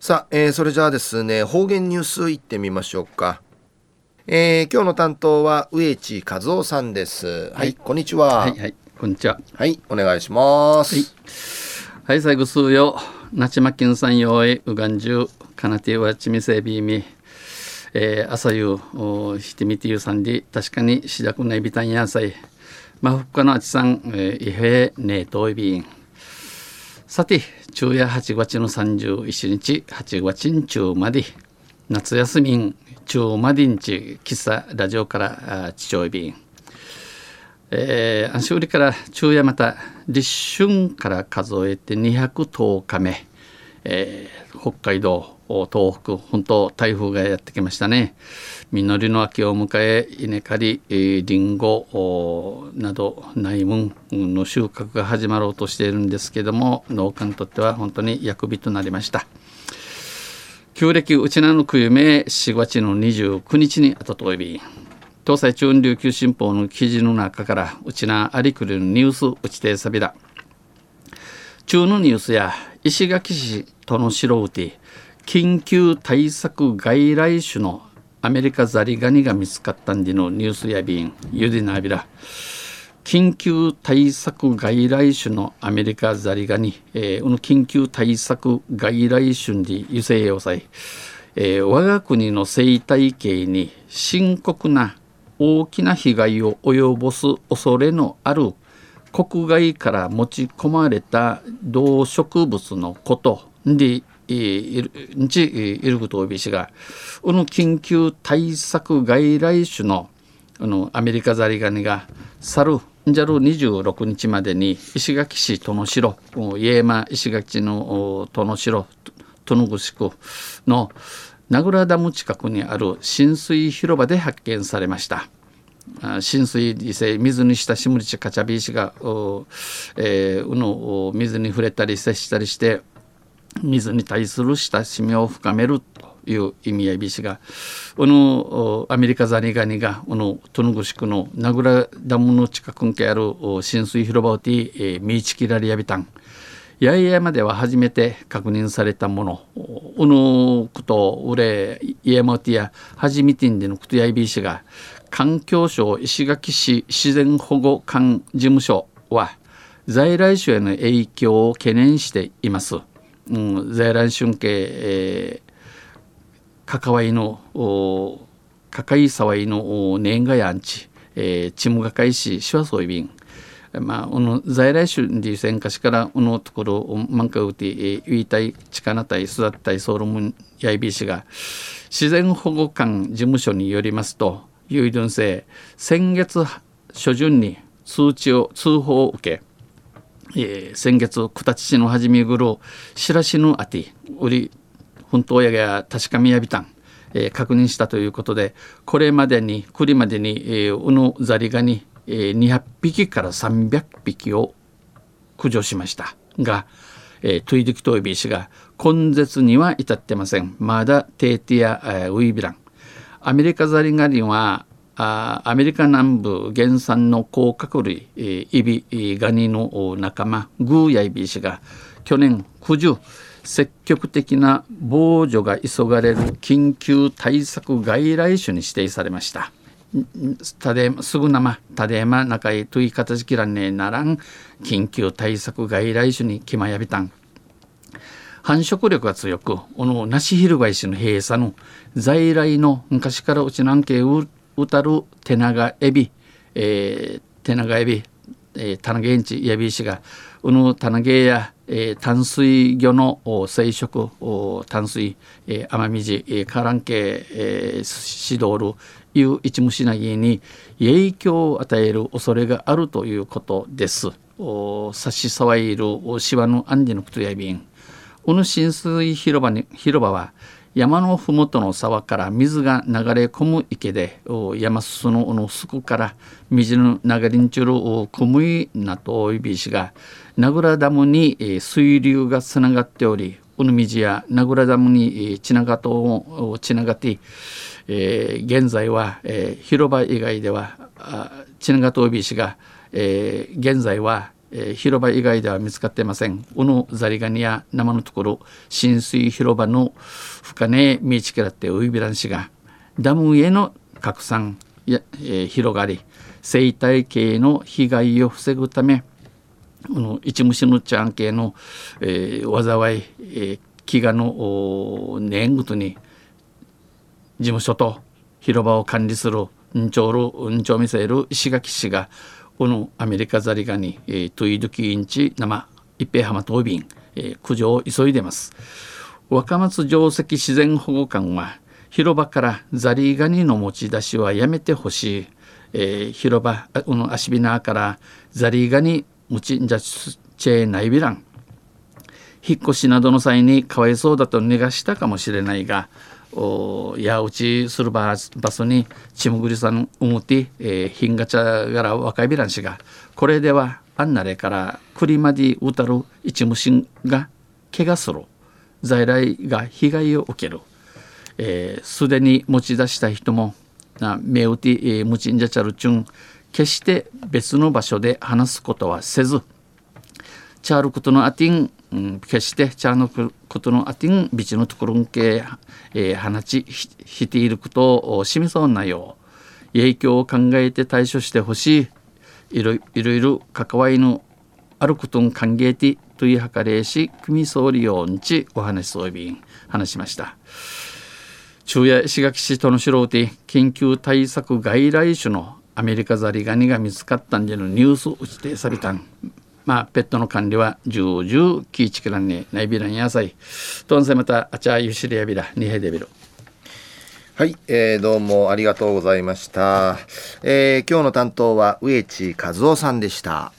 さあ、えー、それじゃあですね方言ニュースいってみましょうか、えー、今日の担当は植地和夫さんです。はい、はい、こんにちは。はいはいこんにちは。はいお願いします。はい、はい、最後数よなちまきんさんよえうがんじゅうかなてはちみせびみ。えー、朝夕ひてみてゆさんで確かにしだくないびたんやさいまふっかのあちさん、えー、いへねえといびんさて昼夜8月の31日8月ん中まで夏休み中までんち喫茶ラジオから父親便。えー、安心売りから昼夜また立春から数えて210日目、えー、北海道東北本当台風がやってきましたね。実りの秋を迎え稲刈りりんごなど内門の収穫が始まろうとしているんですけども農家にとっては本当に役日となりました。旧暦うちなの冬目4月の29日にあとといび。東西中央琉球新報の記事の中からうちなありくるニュースうちてさびら中のニュースや石垣市との城うて緊急対策外来種のアメリカザリガニが見つかったんでのニュースやビンユディナビラ緊急対策外来種のアメリカザリガニ、えー、この緊急対策外来種に油性要塞、えー、我が国の生態系に深刻な大きな被害を及ぼす恐れのある国外から持ち込まれた動植物のことで日イルグトービ氏がこの緊急対策外来種のあのアメリカザリガニが去るじゃる26日までに石垣市殿城家山石垣の殿城殿城区の名倉ダム近くにある浸水広場で発見されました。浸水理性水に親しむりちかちゃび石が、えー、うの水に触れたり接したりして水に対する親しみを深めるという意味合いびしがこのアメリカザリガニがこのトヌグシクの名倉ダムの近くにある浸水広場をて、えー、ミーチキラリアビタン八重山では初めて確認されたものうぬくとうれイエモティや初めてんでのくとやいびしが環境省石垣市自然保護管事務所は在来種への影響を懸念しています。うん、在来春景、えー、関わいのかかいさわいの年賀やんち、えー、ちむがかいししわそういびんまあ、この在来種でせんかしからこのところ満開うて言いたい力たい育ったいソウルムンやいびしが自然保護官事務所によりますと有意 dun 性先月初旬に通知を通報を受けえー、先月九立市の初めぐろ白しぬあて売り本当やが確かみやびたん、えー、確認したということでこれまでに栗までに、えー、うぬザリガニ、えー、200匹から300匹を駆除しました。が、えー、トゥイドキトイビー氏が根絶には至ってません。まだテーティア、えー、ウイビラン。アメリカザリガニはアメリカ南部原産の甲殻類、イビガニの仲間グーヤイビー氏が去年九十積極的な防除が急がれる緊急対策外来種に指定されました。たですぐなま、たでま中へとい形きらねえならん緊急対策外来種に決まやびたん。繁殖力が強く、このナシヒルガイ氏の閉鎖の在来の昔からうちなんけううたる手長エビ、えー、手長エビ、えー、タナゲンチヤビシがうぬタナゲや、えー、淡水魚の生殖淡水、えー、甘みじ、えー、カランケ、えー、シドールいう一虫なぎに影響を与える恐れがあるということです。お差し障いるシワのアンディのクトヤビン。この浸水広場に広場は山のふもとの沢から水が流れ込む池で山裾ののすくから水の流れにちゅるくむいなといびしが名倉ダムに水流がつながっておりこの水や名倉ダムにつながとつながって、えー、現在は、えー、広場以外ではつながといびしが、えー、現在はえー、広場以外では見つかっていません。うぬザリガニや生のところ浸水広場の深根見ちきらってウイビラン氏がダムへの拡散や、えー、広がり生態系の被害を防ぐためこの一虫のちゃん系の、えー、災い、えー、飢餓の年ごとに事務所と広場を管理する運長る運長ミサイル石垣市がこのアメリカザリガニ、えー、トイドキインチ生一平浜島便、えー、駆除を急いでます。若松城跡自然保護館は広場からザリガニの持ち出しはやめてほしい、えー、広場この足ビナーからザリガニ持ちんじゃチェーないびらん引っ越しなどの際にかわいそうだと逃がしたかもしれないがおやうちする場所にちむぐりさんうむて、えー、ひんがちゃがら若いびらんしがこれではあんなれからくりまでうたる一虫が怪我する在来が被害を受けるすで、ー、に持ち出した人もな目打て、えー、むちんじゃちゃるちゅん決して別の場所で話すことはせずチャールことのあてん、うん、決してチャーのことのあてんビチのところんけ、えー、放ちしていることを示そうなよう。影響を考えて対処してほしい。いろいろいろ関わりのあることん歓迎てという計れし組総理よんちお話そうびん話しました。昼夜石垣市との素人緊急対策外来種のアメリカザリガニが見つかったんでのニュースを打ちてさびたん。まあ、ペットの管理は重々キーチキランにないびらんやさい。とんせまたあちゃゆしりやびらにへでびろ。はい、えー、どうもありがとうございました。えー、今日の担当は植地和夫さんでした。